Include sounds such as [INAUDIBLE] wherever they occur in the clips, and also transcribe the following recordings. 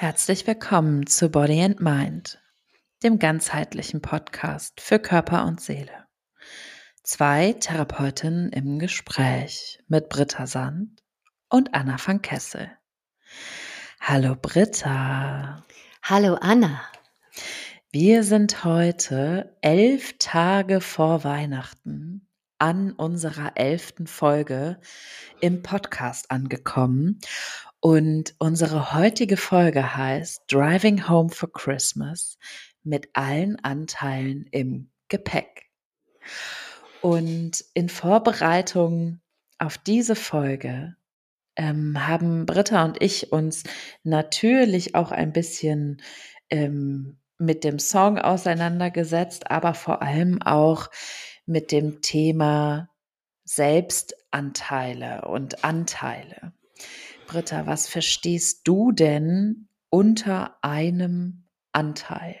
Herzlich willkommen zu Body and Mind, dem ganzheitlichen Podcast für Körper und Seele. Zwei Therapeutinnen im Gespräch mit Britta Sand und Anna van Kessel. Hallo Britta. Hallo Anna. Wir sind heute elf Tage vor Weihnachten an unserer elften Folge im Podcast angekommen und unsere heutige Folge heißt Driving Home for Christmas mit allen Anteilen im Gepäck. Und in Vorbereitung auf diese Folge ähm, haben Britta und ich uns natürlich auch ein bisschen ähm, mit dem Song auseinandergesetzt, aber vor allem auch mit dem Thema Selbstanteile und Anteile. Britta, was verstehst du denn unter einem Anteil?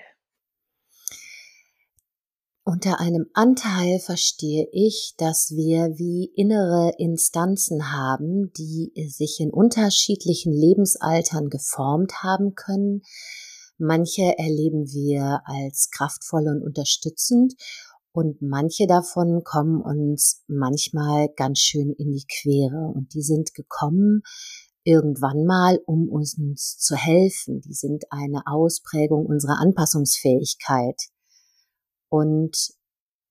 Unter einem Anteil verstehe ich, dass wir wie innere Instanzen haben, die sich in unterschiedlichen Lebensaltern geformt haben können. Manche erleben wir als kraftvoll und unterstützend und manche davon kommen uns manchmal ganz schön in die Quere und die sind gekommen, irgendwann mal, um uns zu helfen. Die sind eine Ausprägung unserer Anpassungsfähigkeit. Und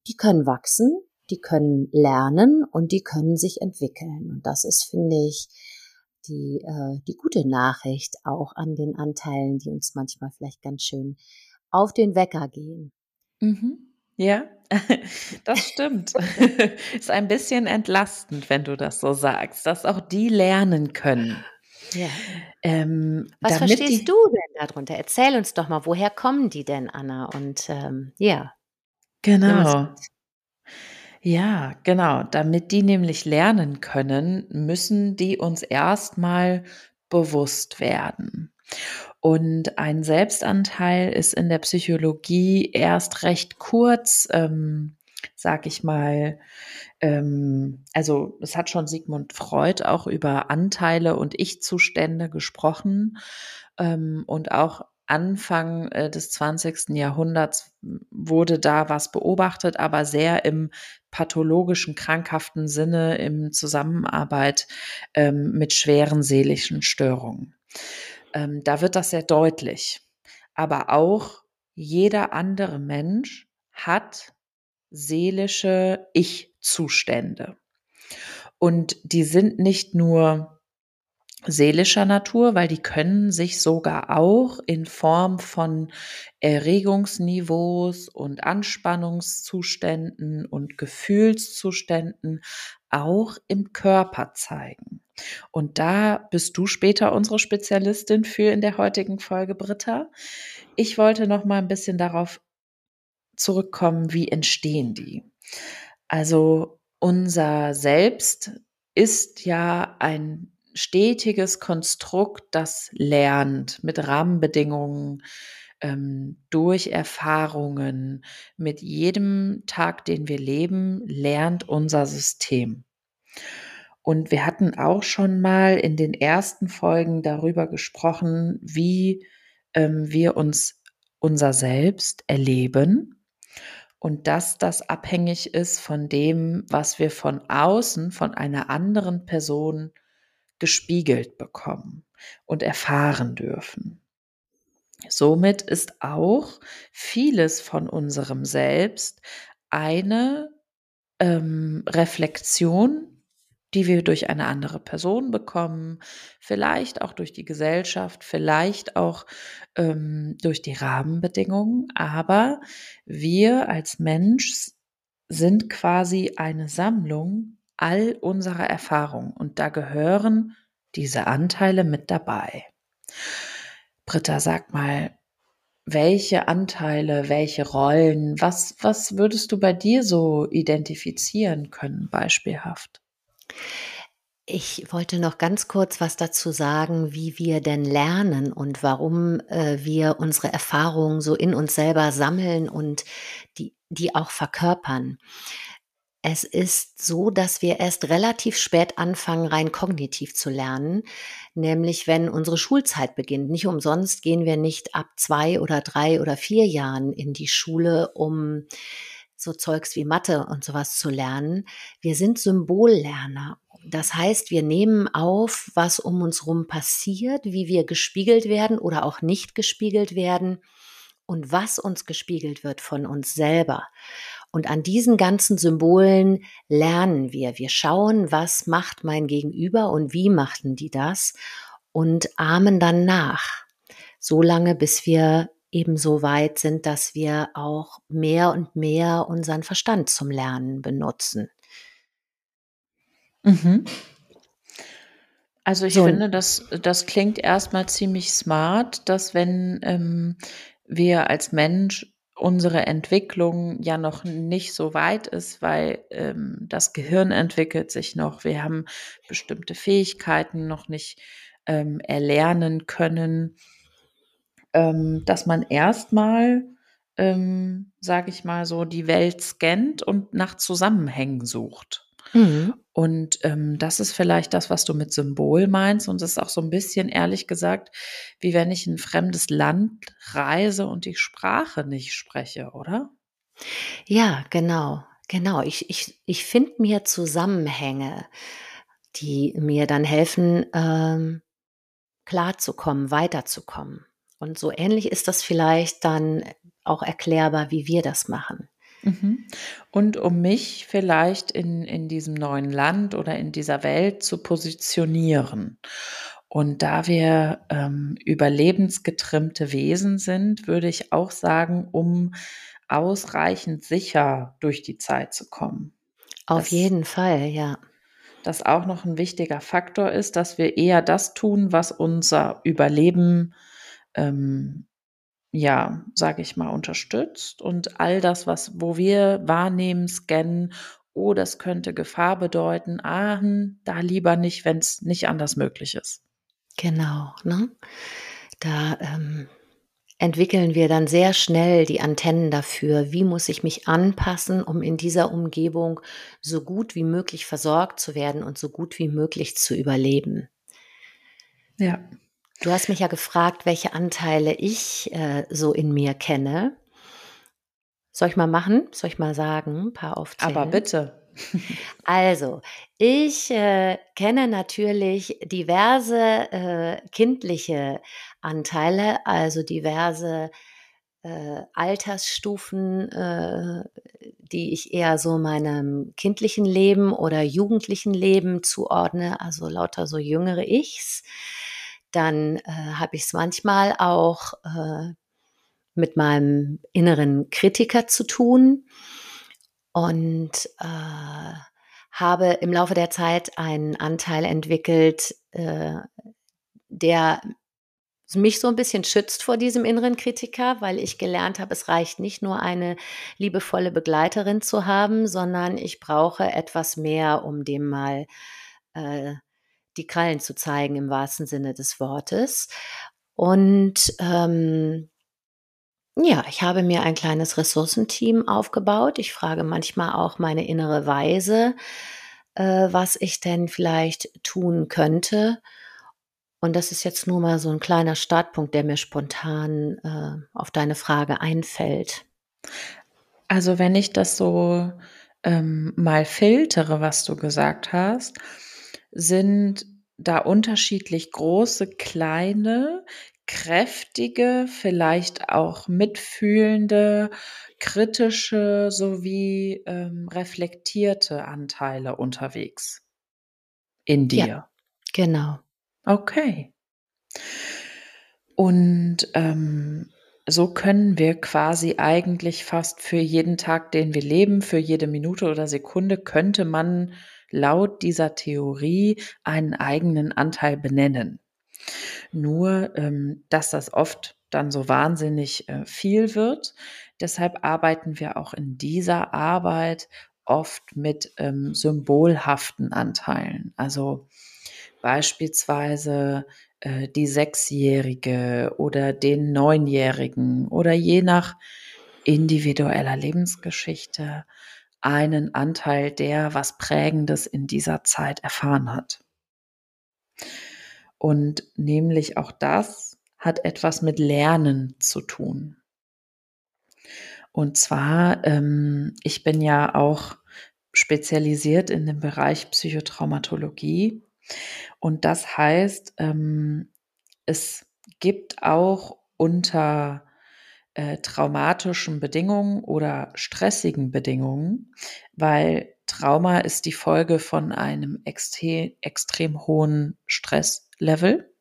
die können wachsen, die können lernen und die können sich entwickeln. Und das ist, finde ich, die, äh, die gute Nachricht auch an den Anteilen, die uns manchmal vielleicht ganz schön auf den Wecker gehen. Mhm. Ja, das stimmt. [LAUGHS] Ist ein bisschen entlastend, wenn du das so sagst, dass auch die lernen können. Ja. Ähm, Was verstehst die, du denn darunter? Erzähl uns doch mal, woher kommen die denn, Anna? Und ähm, ja. Genau. Ja, genau. Damit die nämlich lernen können, müssen die uns erstmal bewusst werden. Und ein Selbstanteil ist in der Psychologie erst recht kurz, ähm, sag ich mal, ähm, also es hat schon Sigmund Freud auch über Anteile und Ich-Zustände gesprochen ähm, und auch Anfang äh, des 20. Jahrhunderts wurde da was beobachtet, aber sehr im pathologischen, krankhaften Sinne, im Zusammenarbeit ähm, mit schweren seelischen Störungen. Ähm, da wird das sehr deutlich. Aber auch jeder andere Mensch hat seelische Ich-Zustände. Und die sind nicht nur seelischer Natur, weil die können sich sogar auch in Form von Erregungsniveaus und Anspannungszuständen und Gefühlszuständen auch im Körper zeigen. Und da bist du später unsere Spezialistin für in der heutigen Folge, Britta. Ich wollte noch mal ein bisschen darauf zurückkommen, wie entstehen die? Also unser Selbst ist ja ein stetiges Konstrukt, das lernt mit Rahmenbedingungen, ähm, durch Erfahrungen. Mit jedem Tag, den wir leben, lernt unser System. Und wir hatten auch schon mal in den ersten Folgen darüber gesprochen, wie ähm, wir uns unser Selbst erleben und dass das abhängig ist von dem, was wir von außen, von einer anderen Person gespiegelt bekommen und erfahren dürfen. Somit ist auch vieles von unserem Selbst eine ähm, Reflexion die wir durch eine andere Person bekommen, vielleicht auch durch die Gesellschaft, vielleicht auch ähm, durch die Rahmenbedingungen. Aber wir als Mensch sind quasi eine Sammlung all unserer Erfahrungen und da gehören diese Anteile mit dabei. Britta, sag mal, welche Anteile, welche Rollen, was, was würdest du bei dir so identifizieren können, beispielhaft? Ich wollte noch ganz kurz was dazu sagen, wie wir denn lernen und warum äh, wir unsere Erfahrungen so in uns selber sammeln und die, die auch verkörpern. Es ist so, dass wir erst relativ spät anfangen, rein kognitiv zu lernen, nämlich wenn unsere Schulzeit beginnt. Nicht umsonst gehen wir nicht ab zwei oder drei oder vier Jahren in die Schule, um so Zeugs wie Mathe und sowas zu lernen. Wir sind Symbollerner. Das heißt, wir nehmen auf, was um uns herum passiert, wie wir gespiegelt werden oder auch nicht gespiegelt werden und was uns gespiegelt wird von uns selber. Und an diesen ganzen Symbolen lernen wir. Wir schauen, was macht mein Gegenüber und wie machten die das und ahmen dann nach. So lange, bis wir eben so weit sind, dass wir auch mehr und mehr unseren Verstand zum Lernen benutzen. Mhm. Also ich so. finde, das, das klingt erstmal ziemlich smart, dass wenn ähm, wir als Mensch unsere Entwicklung ja noch nicht so weit ist, weil ähm, das Gehirn entwickelt sich noch. Wir haben bestimmte Fähigkeiten noch nicht ähm, erlernen können, ähm, dass man erstmal, ähm, sage ich mal so, die Welt scannt und nach Zusammenhängen sucht. Mhm. Und ähm, das ist vielleicht das, was du mit Symbol meinst. Und das ist auch so ein bisschen, ehrlich gesagt, wie wenn ich in ein fremdes Land reise und die Sprache nicht spreche, oder? Ja, genau, genau. Ich, ich, ich finde mir Zusammenhänge, die mir dann helfen, ähm, klarzukommen, weiterzukommen. Und so ähnlich ist das vielleicht dann auch erklärbar, wie wir das machen. Mhm. Und um mich vielleicht in, in diesem neuen Land oder in dieser Welt zu positionieren. Und da wir ähm, überlebensgetrimmte Wesen sind, würde ich auch sagen, um ausreichend sicher durch die Zeit zu kommen. Auf das, jeden Fall, ja. Das auch noch ein wichtiger Faktor ist, dass wir eher das tun, was unser Überleben ähm, ja, sage ich mal, unterstützt und all das, was, wo wir wahrnehmen, scannen, oh, das könnte Gefahr bedeuten, ah, hm, da lieber nicht, wenn es nicht anders möglich ist. Genau, ne? Da ähm, entwickeln wir dann sehr schnell die Antennen dafür, wie muss ich mich anpassen, um in dieser Umgebung so gut wie möglich versorgt zu werden und so gut wie möglich zu überleben. Ja. Du hast mich ja gefragt, welche Anteile ich äh, so in mir kenne. Soll ich mal machen? Soll ich mal sagen? Ein paar aufzählen? Aber bitte. Also, ich äh, kenne natürlich diverse äh, kindliche Anteile, also diverse äh, Altersstufen, äh, die ich eher so meinem kindlichen Leben oder jugendlichen Leben zuordne, also lauter so jüngere Ichs dann äh, habe ich es manchmal auch äh, mit meinem inneren Kritiker zu tun und äh, habe im Laufe der Zeit einen Anteil entwickelt, äh, der mich so ein bisschen schützt vor diesem inneren Kritiker, weil ich gelernt habe, es reicht nicht nur eine liebevolle Begleiterin zu haben, sondern ich brauche etwas mehr, um dem mal äh, die Krallen zu zeigen im wahrsten Sinne des Wortes. Und ähm, ja, ich habe mir ein kleines Ressourcenteam aufgebaut. Ich frage manchmal auch meine innere Weise, äh, was ich denn vielleicht tun könnte. Und das ist jetzt nur mal so ein kleiner Startpunkt, der mir spontan äh, auf deine Frage einfällt. Also wenn ich das so ähm, mal filtere, was du gesagt hast, sind da unterschiedlich große, kleine, kräftige, vielleicht auch mitfühlende, kritische sowie ähm, reflektierte Anteile unterwegs in dir. Ja, genau. Okay. Und ähm, so können wir quasi eigentlich fast für jeden Tag, den wir leben, für jede Minute oder Sekunde, könnte man laut dieser Theorie einen eigenen Anteil benennen. Nur, ähm, dass das oft dann so wahnsinnig äh, viel wird. Deshalb arbeiten wir auch in dieser Arbeit oft mit ähm, symbolhaften Anteilen. Also beispielsweise äh, die Sechsjährige oder den Neunjährigen oder je nach individueller Lebensgeschichte einen Anteil, der was Prägendes in dieser Zeit erfahren hat. Und nämlich auch das hat etwas mit Lernen zu tun. Und zwar, ähm, ich bin ja auch spezialisiert in dem Bereich Psychotraumatologie. Und das heißt, ähm, es gibt auch unter äh, traumatischen Bedingungen oder stressigen Bedingungen, weil Trauma ist die Folge von einem extre extrem hohen Stresslevel.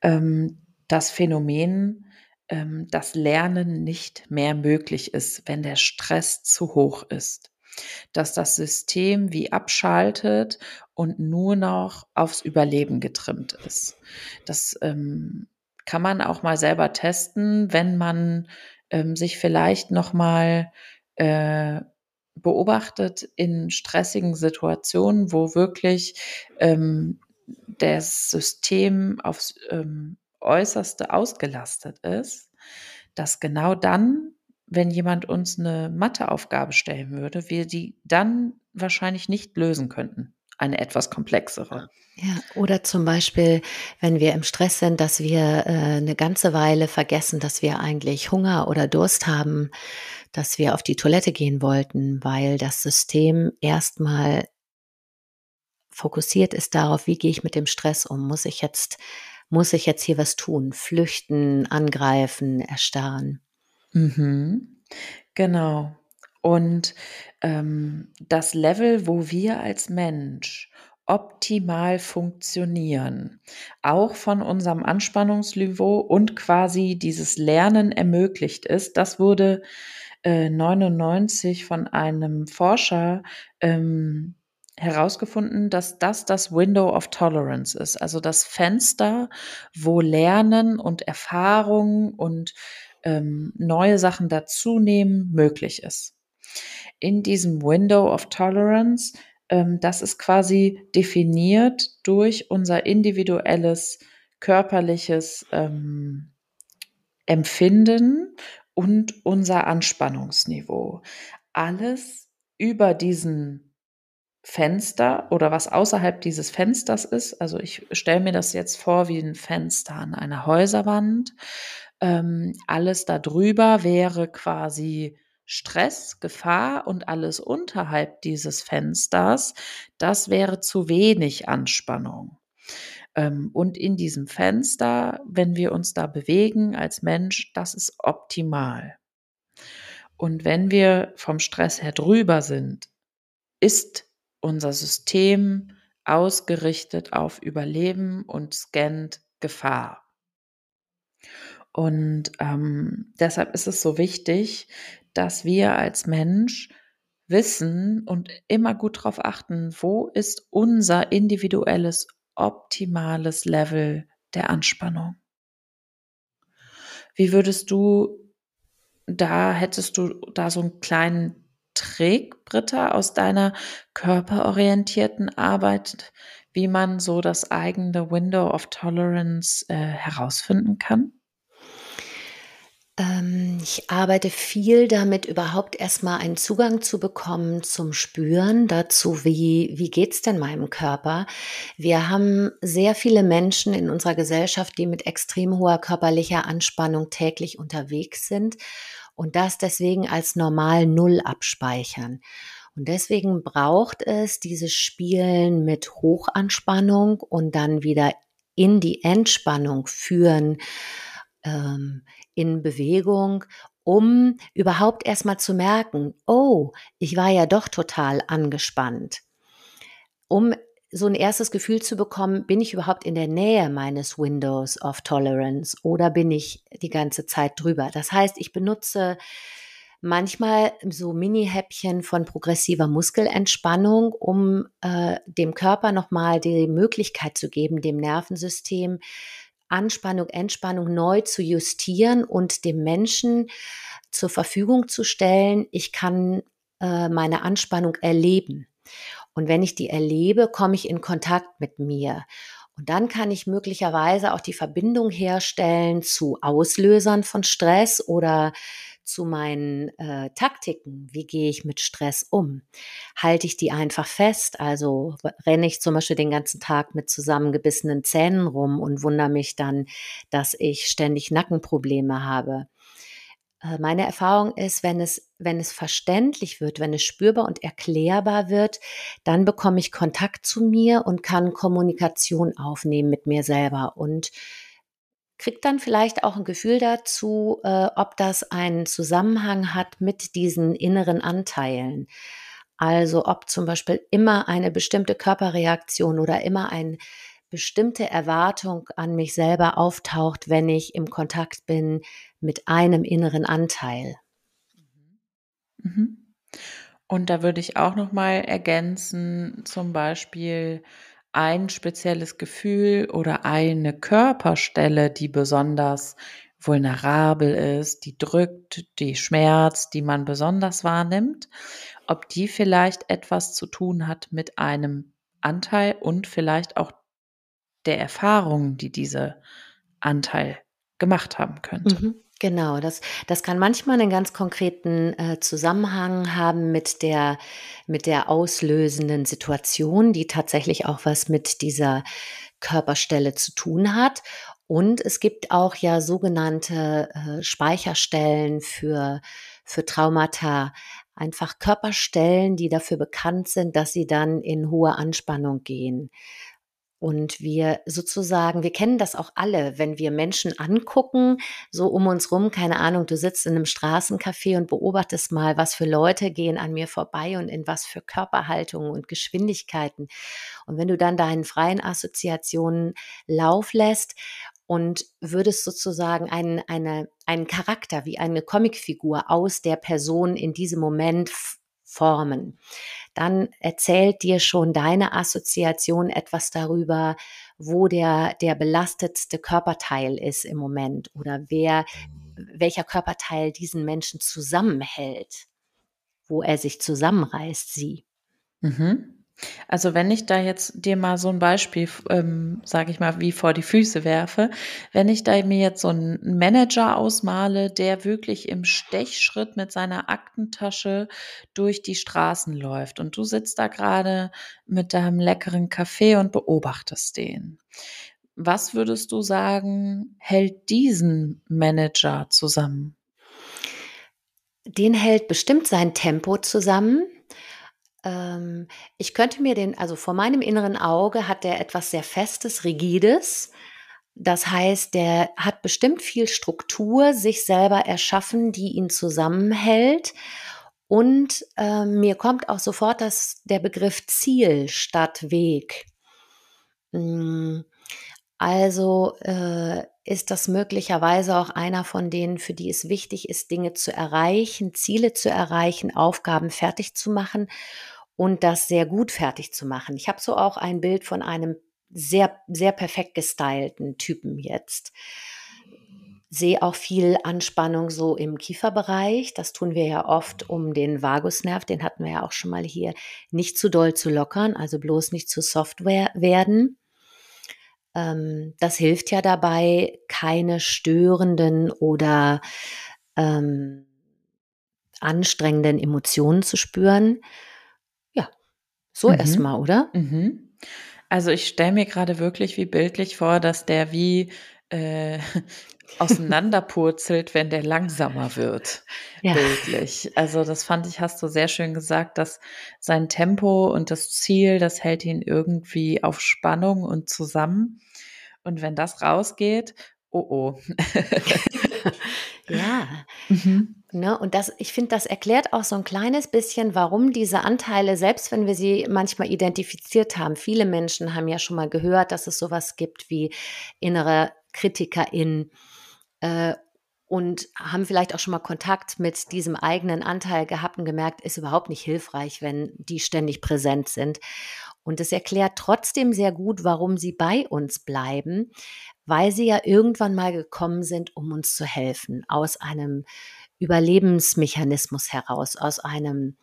Ähm, das Phänomen, ähm, dass Lernen nicht mehr möglich ist, wenn der Stress zu hoch ist. Dass das System wie abschaltet und nur noch aufs Überleben getrimmt ist. Das ähm, kann man auch mal selber testen, wenn man ähm, sich vielleicht noch mal äh, beobachtet in stressigen Situationen, wo wirklich ähm, das System aufs ähm, Äußerste ausgelastet ist, dass genau dann, wenn jemand uns eine Matheaufgabe stellen würde, wir die dann wahrscheinlich nicht lösen könnten. Eine etwas komplexere. Ja, oder zum Beispiel, wenn wir im Stress sind, dass wir äh, eine ganze Weile vergessen, dass wir eigentlich Hunger oder Durst haben, dass wir auf die Toilette gehen wollten, weil das System erstmal fokussiert ist darauf, wie gehe ich mit dem Stress um? Muss ich jetzt, muss ich jetzt hier was tun? Flüchten, angreifen, erstarren. Mhm. Genau. Und ähm, das Level, wo wir als Mensch optimal funktionieren, auch von unserem Anspannungsniveau und quasi dieses Lernen ermöglicht ist, das wurde äh, 99 von einem Forscher ähm, herausgefunden, dass das das Window of Tolerance ist, also das Fenster, wo Lernen und Erfahrung und ähm, neue Sachen dazunehmen möglich ist. In diesem Window of Tolerance, ähm, das ist quasi definiert durch unser individuelles körperliches ähm, Empfinden und unser Anspannungsniveau. Alles über diesen Fenster oder was außerhalb dieses Fensters ist. Also ich stelle mir das jetzt vor wie ein Fenster an einer Häuserwand. Ähm, alles darüber wäre quasi Stress, Gefahr und alles unterhalb dieses Fensters, das wäre zu wenig Anspannung. Ähm, und in diesem Fenster, wenn wir uns da bewegen als Mensch, das ist optimal. Und wenn wir vom Stress her drüber sind, ist unser System ausgerichtet auf Überleben und scannt Gefahr. Und ähm, deshalb ist es so wichtig, dass wir als Mensch wissen und immer gut darauf achten, wo ist unser individuelles, optimales Level der Anspannung. Wie würdest du da, hättest du da so einen kleinen Trick, Britta, aus deiner körperorientierten Arbeit, wie man so das eigene Window of Tolerance äh, herausfinden kann? Ähm, ich arbeite viel damit, überhaupt erstmal einen Zugang zu bekommen zum Spüren dazu, wie, wie geht's denn meinem Körper? Wir haben sehr viele Menschen in unserer Gesellschaft, die mit extrem hoher körperlicher Anspannung täglich unterwegs sind und das deswegen als normal Null abspeichern. Und deswegen braucht es dieses Spielen mit Hochanspannung und dann wieder in die Entspannung führen, ähm, in Bewegung, um überhaupt erstmal zu merken, oh, ich war ja doch total angespannt. Um so ein erstes Gefühl zu bekommen, bin ich überhaupt in der Nähe meines Windows of Tolerance oder bin ich die ganze Zeit drüber? Das heißt, ich benutze manchmal so Mini-Häppchen von progressiver Muskelentspannung, um äh, dem Körper nochmal die Möglichkeit zu geben, dem Nervensystem Anspannung, Entspannung neu zu justieren und dem Menschen zur Verfügung zu stellen. Ich kann äh, meine Anspannung erleben. Und wenn ich die erlebe, komme ich in Kontakt mit mir. Und dann kann ich möglicherweise auch die Verbindung herstellen zu Auslösern von Stress oder zu meinen äh, Taktiken. Wie gehe ich mit Stress um? Halte ich die einfach fest? Also renne ich zum Beispiel den ganzen Tag mit zusammengebissenen Zähnen rum und wundere mich dann, dass ich ständig Nackenprobleme habe. Äh, meine Erfahrung ist, wenn es, wenn es verständlich wird, wenn es spürbar und erklärbar wird, dann bekomme ich Kontakt zu mir und kann Kommunikation aufnehmen mit mir selber und kriegt dann vielleicht auch ein Gefühl dazu, äh, ob das einen Zusammenhang hat mit diesen inneren Anteilen. Also ob zum Beispiel immer eine bestimmte Körperreaktion oder immer eine bestimmte Erwartung an mich selber auftaucht, wenn ich im Kontakt bin mit einem inneren Anteil. Mhm. Und da würde ich auch noch mal ergänzen, zum Beispiel ein spezielles Gefühl oder eine Körperstelle, die besonders vulnerabel ist, die drückt, die schmerzt, die man besonders wahrnimmt, ob die vielleicht etwas zu tun hat mit einem Anteil und vielleicht auch der Erfahrung, die diese Anteil gemacht haben könnte. Mhm. Genau, das, das kann manchmal einen ganz konkreten äh, Zusammenhang haben mit der, mit der auslösenden Situation, die tatsächlich auch was mit dieser Körperstelle zu tun hat. Und es gibt auch ja sogenannte äh, Speicherstellen für, für Traumata, einfach Körperstellen, die dafür bekannt sind, dass sie dann in hohe Anspannung gehen. Und wir sozusagen, wir kennen das auch alle, wenn wir Menschen angucken, so um uns rum, keine Ahnung, du sitzt in einem Straßencafé und beobachtest mal, was für Leute gehen an mir vorbei und in was für Körperhaltungen und Geschwindigkeiten. Und wenn du dann deinen freien Assoziationen Lauf lässt und würdest sozusagen einen, eine, einen Charakter wie eine Comicfigur aus der Person in diesem Moment formen, dann erzählt dir schon deine Assoziation etwas darüber, wo der, der belastetste Körperteil ist im Moment oder wer, welcher Körperteil diesen Menschen zusammenhält, wo er sich zusammenreißt, sie. Mhm. Also wenn ich da jetzt dir mal so ein Beispiel, ähm, sage ich mal, wie vor die Füße werfe, wenn ich da mir jetzt so einen Manager ausmale, der wirklich im Stechschritt mit seiner Aktentasche durch die Straßen läuft und du sitzt da gerade mit deinem leckeren Kaffee und beobachtest den. Was würdest du sagen, hält diesen Manager zusammen? Den hält bestimmt sein Tempo zusammen ähm, ich könnte mir den, also vor meinem inneren Auge hat der etwas sehr Festes, Rigides. Das heißt, der hat bestimmt viel Struktur sich selber erschaffen, die ihn zusammenhält. Und äh, mir kommt auch sofort das, der Begriff Ziel statt Weg. Hm, also äh, ist das möglicherweise auch einer von denen, für die es wichtig ist, Dinge zu erreichen, Ziele zu erreichen, Aufgaben fertig zu machen und das sehr gut fertig zu machen. Ich habe so auch ein Bild von einem sehr, sehr perfekt gestylten Typen jetzt. Sehe auch viel Anspannung so im Kieferbereich. Das tun wir ja oft, um den Vagusnerv, den hatten wir ja auch schon mal hier, nicht zu doll zu lockern, also bloß nicht zu Software werden. Ähm, das hilft ja dabei, keine störenden oder ähm, anstrengenden Emotionen zu spüren. So mhm. erstmal, oder? Mhm. Also ich stelle mir gerade wirklich wie bildlich vor, dass der wie äh, [LAUGHS] auseinanderpurzelt, wenn der langsamer wird. Ja. Bildlich. Also das fand ich, hast du sehr schön gesagt, dass sein Tempo und das Ziel, das hält ihn irgendwie auf Spannung und zusammen. Und wenn das rausgeht, oh oh. [LAUGHS] [LAUGHS] ja. Mhm. Ne, und das, ich finde, das erklärt auch so ein kleines bisschen, warum diese Anteile, selbst wenn wir sie manchmal identifiziert haben, viele Menschen haben ja schon mal gehört, dass es sowas gibt wie innere KritikerInnen äh, und haben vielleicht auch schon mal Kontakt mit diesem eigenen Anteil gehabt und gemerkt, ist überhaupt nicht hilfreich, wenn die ständig präsent sind. Und es erklärt trotzdem sehr gut, warum sie bei uns bleiben, weil sie ja irgendwann mal gekommen sind, um uns zu helfen, aus einem Überlebensmechanismus heraus, aus einem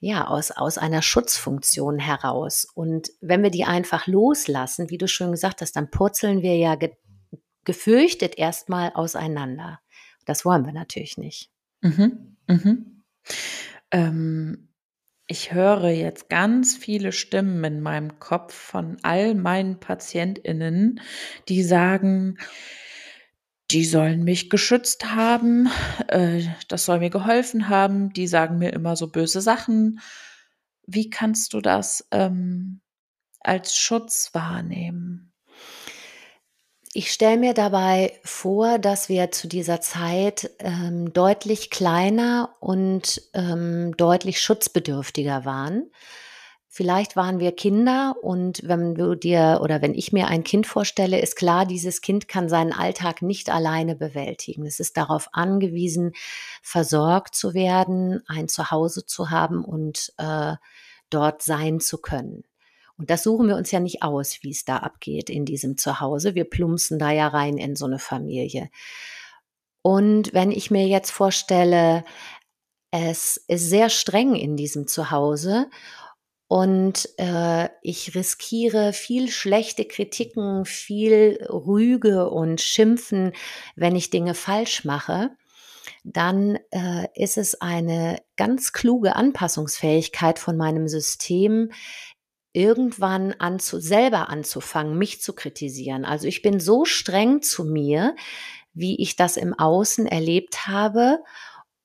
ja, aus, aus einer Schutzfunktion heraus. Und wenn wir die einfach loslassen, wie du schon gesagt hast, dann purzeln wir ja ge gefürchtet erstmal auseinander. Das wollen wir natürlich nicht. Mhm. Mhm. Ähm, ich höre jetzt ganz viele Stimmen in meinem Kopf von all meinen PatientInnen, die sagen, die sollen mich geschützt haben, äh, das soll mir geholfen haben, die sagen mir immer so böse Sachen. Wie kannst du das ähm, als Schutz wahrnehmen? Ich stelle mir dabei vor, dass wir zu dieser Zeit ähm, deutlich kleiner und ähm, deutlich schutzbedürftiger waren. Vielleicht waren wir Kinder und wenn du dir oder wenn ich mir ein Kind vorstelle, ist klar, dieses Kind kann seinen Alltag nicht alleine bewältigen. Es ist darauf angewiesen, versorgt zu werden, ein Zuhause zu haben und äh, dort sein zu können. Und das suchen wir uns ja nicht aus, wie es da abgeht in diesem Zuhause. Wir plumpsen da ja rein in so eine Familie. Und wenn ich mir jetzt vorstelle, es ist sehr streng in diesem Zuhause und äh, ich riskiere viel schlechte Kritiken, viel Rüge und Schimpfen, wenn ich Dinge falsch mache, dann äh, ist es eine ganz kluge Anpassungsfähigkeit von meinem System, irgendwann anzu, selber anzufangen, mich zu kritisieren. Also ich bin so streng zu mir, wie ich das im Außen erlebt habe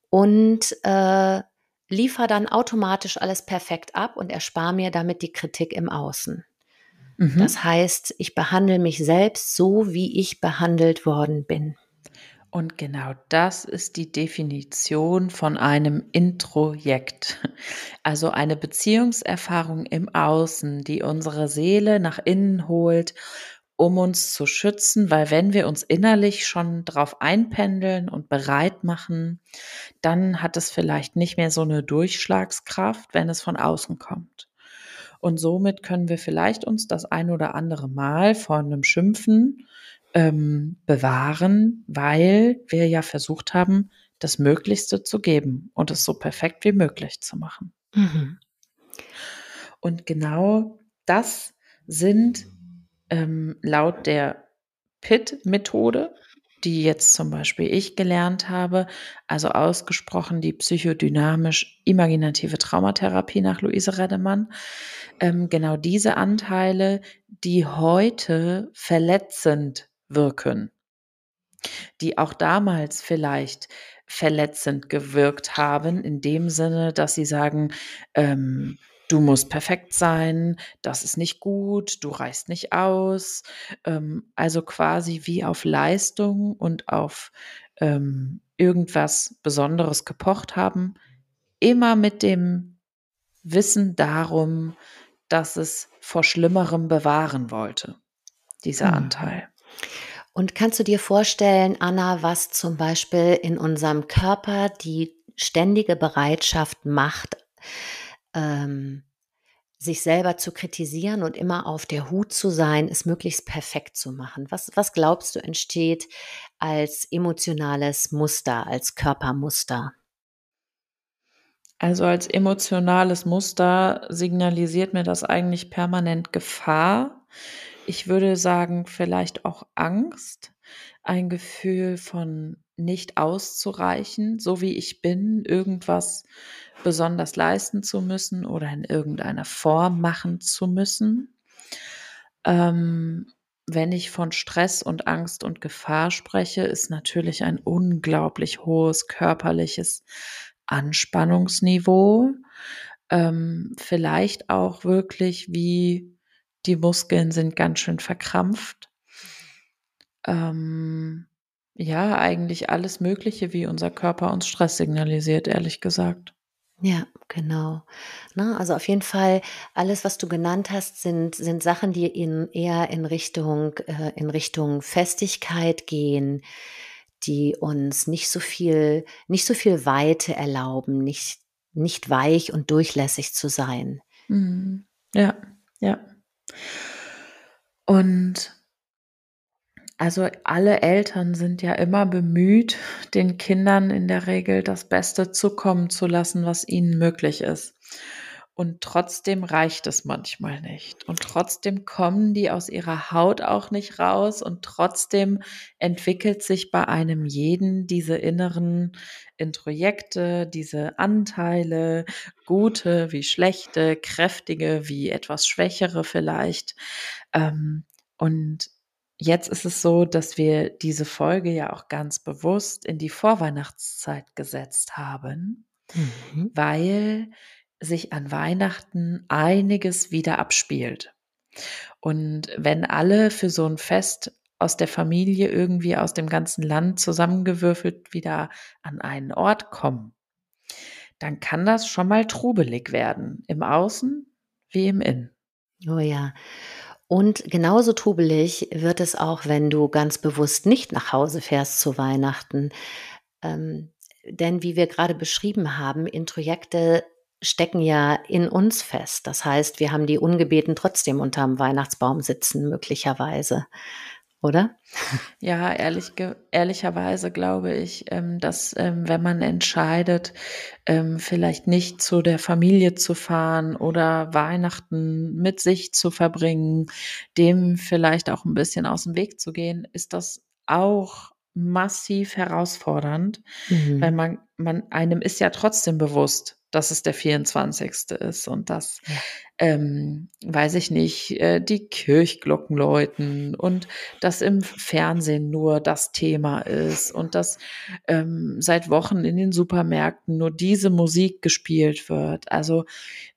und äh, liefere dann automatisch alles perfekt ab und erspare mir damit die Kritik im Außen. Mhm. Das heißt, ich behandle mich selbst so, wie ich behandelt worden bin. Und genau das ist die Definition von einem Introjekt. Also eine Beziehungserfahrung im Außen, die unsere Seele nach innen holt, um uns zu schützen, weil wenn wir uns innerlich schon drauf einpendeln und bereit machen, dann hat es vielleicht nicht mehr so eine Durchschlagskraft, wenn es von außen kommt. Und somit können wir vielleicht uns das ein oder andere Mal vor einem Schimpfen ähm, bewahren, weil wir ja versucht haben, das Möglichste zu geben und es so perfekt wie möglich zu machen. Mhm. Und genau das sind ähm, laut der PIT-Methode, die jetzt zum Beispiel ich gelernt habe, also ausgesprochen die psychodynamisch-imaginative Traumatherapie nach Luise Redemann, ähm, genau diese Anteile, die heute verletzend wirken, die auch damals vielleicht verletzend gewirkt haben, in dem Sinne, dass sie sagen, ähm, du musst perfekt sein, das ist nicht gut, du reichst nicht aus. Ähm, also quasi wie auf Leistung und auf ähm, irgendwas Besonderes gepocht haben, immer mit dem Wissen darum, dass es vor Schlimmerem bewahren wollte, dieser mhm. Anteil. Und kannst du dir vorstellen, Anna, was zum Beispiel in unserem Körper die ständige Bereitschaft macht, ähm, sich selber zu kritisieren und immer auf der Hut zu sein, es möglichst perfekt zu machen? Was, was glaubst du entsteht als emotionales Muster, als Körpermuster? Also als emotionales Muster signalisiert mir das eigentlich permanent Gefahr ich würde sagen, vielleicht auch Angst, ein Gefühl von nicht auszureichen, so wie ich bin, irgendwas besonders leisten zu müssen oder in irgendeiner Form machen zu müssen. Ähm, wenn ich von Stress und Angst und Gefahr spreche, ist natürlich ein unglaublich hohes körperliches Anspannungsniveau. Ähm, vielleicht auch wirklich wie die Muskeln sind ganz schön verkrampft. Ähm, ja, eigentlich alles Mögliche, wie unser Körper uns Stress signalisiert, ehrlich gesagt. Ja, genau. Na, also auf jeden Fall, alles, was du genannt hast, sind, sind Sachen, die in, eher in Richtung, äh, in Richtung Festigkeit gehen, die uns nicht so viel, nicht so viel Weite erlauben, nicht, nicht weich und durchlässig zu sein. Mhm. Ja, ja. Und also alle Eltern sind ja immer bemüht, den Kindern in der Regel das Beste zukommen zu lassen, was ihnen möglich ist. Und trotzdem reicht es manchmal nicht. Und trotzdem kommen die aus ihrer Haut auch nicht raus. Und trotzdem entwickelt sich bei einem jeden diese inneren Introjekte, diese Anteile, gute wie schlechte, kräftige wie etwas schwächere vielleicht. Ähm, und jetzt ist es so, dass wir diese Folge ja auch ganz bewusst in die Vorweihnachtszeit gesetzt haben, mhm. weil sich an Weihnachten einiges wieder abspielt. Und wenn alle für so ein Fest aus der Familie irgendwie aus dem ganzen Land zusammengewürfelt wieder an einen Ort kommen, dann kann das schon mal trubelig werden, im Außen wie im Innen. Oh ja. Und genauso trubelig wird es auch, wenn du ganz bewusst nicht nach Hause fährst zu Weihnachten. Ähm, denn wie wir gerade beschrieben haben, Introjekte stecken ja in uns fest. Das heißt, wir haben die ungebeten trotzdem unterm Weihnachtsbaum sitzen, möglicherweise. Oder? Ja, ehrlich, ehrlicherweise glaube ich, ähm, dass ähm, wenn man entscheidet, ähm, vielleicht nicht zu der Familie zu fahren oder Weihnachten mit sich zu verbringen, dem vielleicht auch ein bisschen aus dem Weg zu gehen, ist das auch massiv herausfordernd, mhm. weil man, man einem ist ja trotzdem bewusst, dass es der 24. ist und dass, ja. ähm, weiß ich nicht, äh, die Kirchglocken läuten und dass im Fernsehen nur das Thema ist und dass ähm, seit Wochen in den Supermärkten nur diese Musik gespielt wird. Also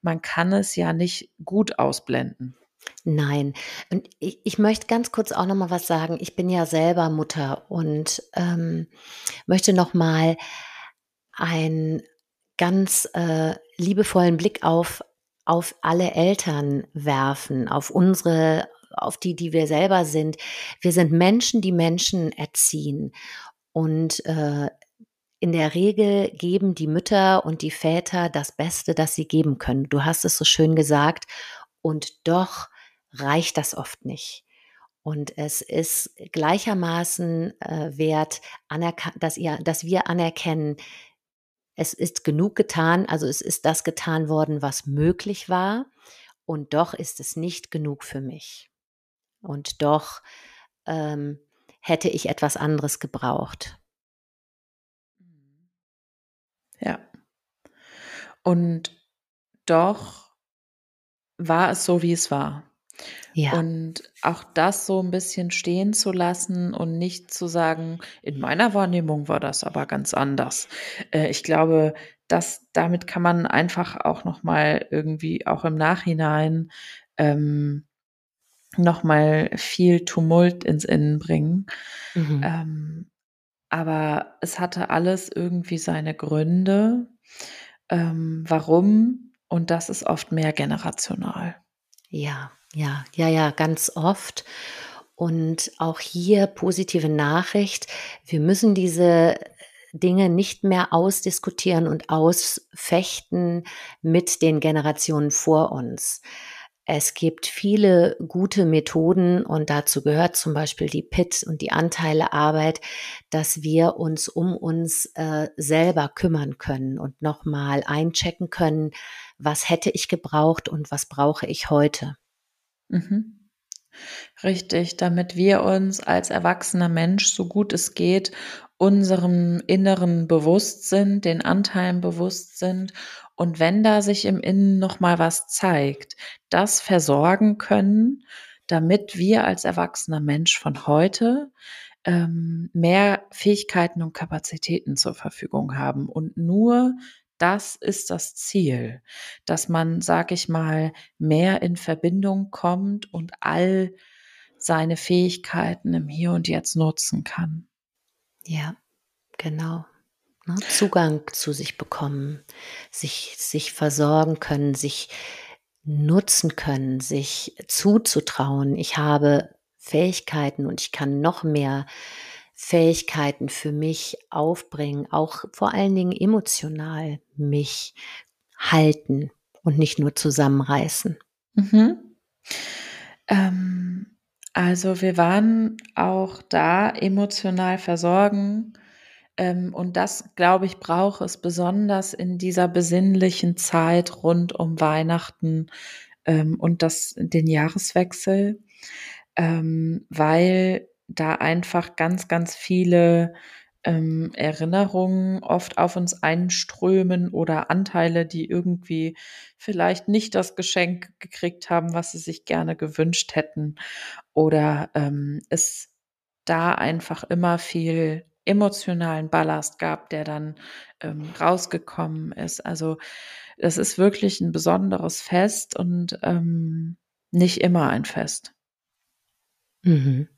man kann es ja nicht gut ausblenden. Nein. Und ich, ich möchte ganz kurz auch noch mal was sagen. Ich bin ja selber Mutter und ähm, möchte noch mal ein ganz äh, liebevollen Blick auf, auf alle Eltern werfen, auf unsere, auf die, die wir selber sind. Wir sind Menschen, die Menschen erziehen. Und äh, in der Regel geben die Mütter und die Väter das Beste, das sie geben können. Du hast es so schön gesagt. Und doch reicht das oft nicht. Und es ist gleichermaßen äh, wert, dass, ihr, dass wir anerkennen, es ist genug getan, also es ist das getan worden, was möglich war, und doch ist es nicht genug für mich. Und doch ähm, hätte ich etwas anderes gebraucht. Ja. Und doch war es so, wie es war. Ja. Und auch das so ein bisschen stehen zu lassen und nicht zu sagen: „In meiner Wahrnehmung war das aber ganz anders.“ Äh, ich glaube, dass damit kann man einfach auch noch mal irgendwie auch im Nachhinein, ähm, noch mal viel Tumult ins Innen bringen. Mhm. Ähm, aber es hatte alles irgendwie seine Gründe, ähm, warum, und das ist oft mehrgenerational. Ja. Ja, ja, ja, ganz oft. Und auch hier positive Nachricht. Wir müssen diese Dinge nicht mehr ausdiskutieren und ausfechten mit den Generationen vor uns. Es gibt viele gute Methoden und dazu gehört zum Beispiel die PIT und die Anteilearbeit, dass wir uns um uns äh, selber kümmern können und nochmal einchecken können, was hätte ich gebraucht und was brauche ich heute. Mhm. Richtig, damit wir uns als erwachsener Mensch, so gut es geht, unserem Inneren bewusst sind, den Anteilen bewusst sind und wenn da sich im Innen noch mal was zeigt, das versorgen können, damit wir als erwachsener Mensch von heute ähm, mehr Fähigkeiten und Kapazitäten zur Verfügung haben und nur das ist das Ziel, dass man, sag ich mal, mehr in Verbindung kommt und all seine Fähigkeiten im Hier und Jetzt nutzen kann. Ja, genau. Ne? Zugang zu sich bekommen, sich, sich versorgen können, sich nutzen können, sich zuzutrauen. Ich habe Fähigkeiten und ich kann noch mehr Fähigkeiten für mich aufbringen, auch vor allen Dingen emotional mich halten und nicht nur zusammenreißen. Mhm. Ähm, also wir waren auch da emotional versorgen Ähm, und das, glaube ich, braucht es besonders in dieser besinnlichen Zeit rund um Weihnachten ähm, und das, den Jahreswechsel, ähm, weil da einfach ganz, ganz viele ähm, Erinnerungen oft auf uns einströmen oder Anteile, die irgendwie vielleicht nicht das Geschenk gekriegt haben, was sie sich gerne gewünscht hätten. Oder ähm, es da einfach immer viel emotionalen Ballast gab, der dann ähm, rausgekommen ist. Also das ist wirklich ein besonderes Fest und ähm, nicht immer ein Fest. Mhm.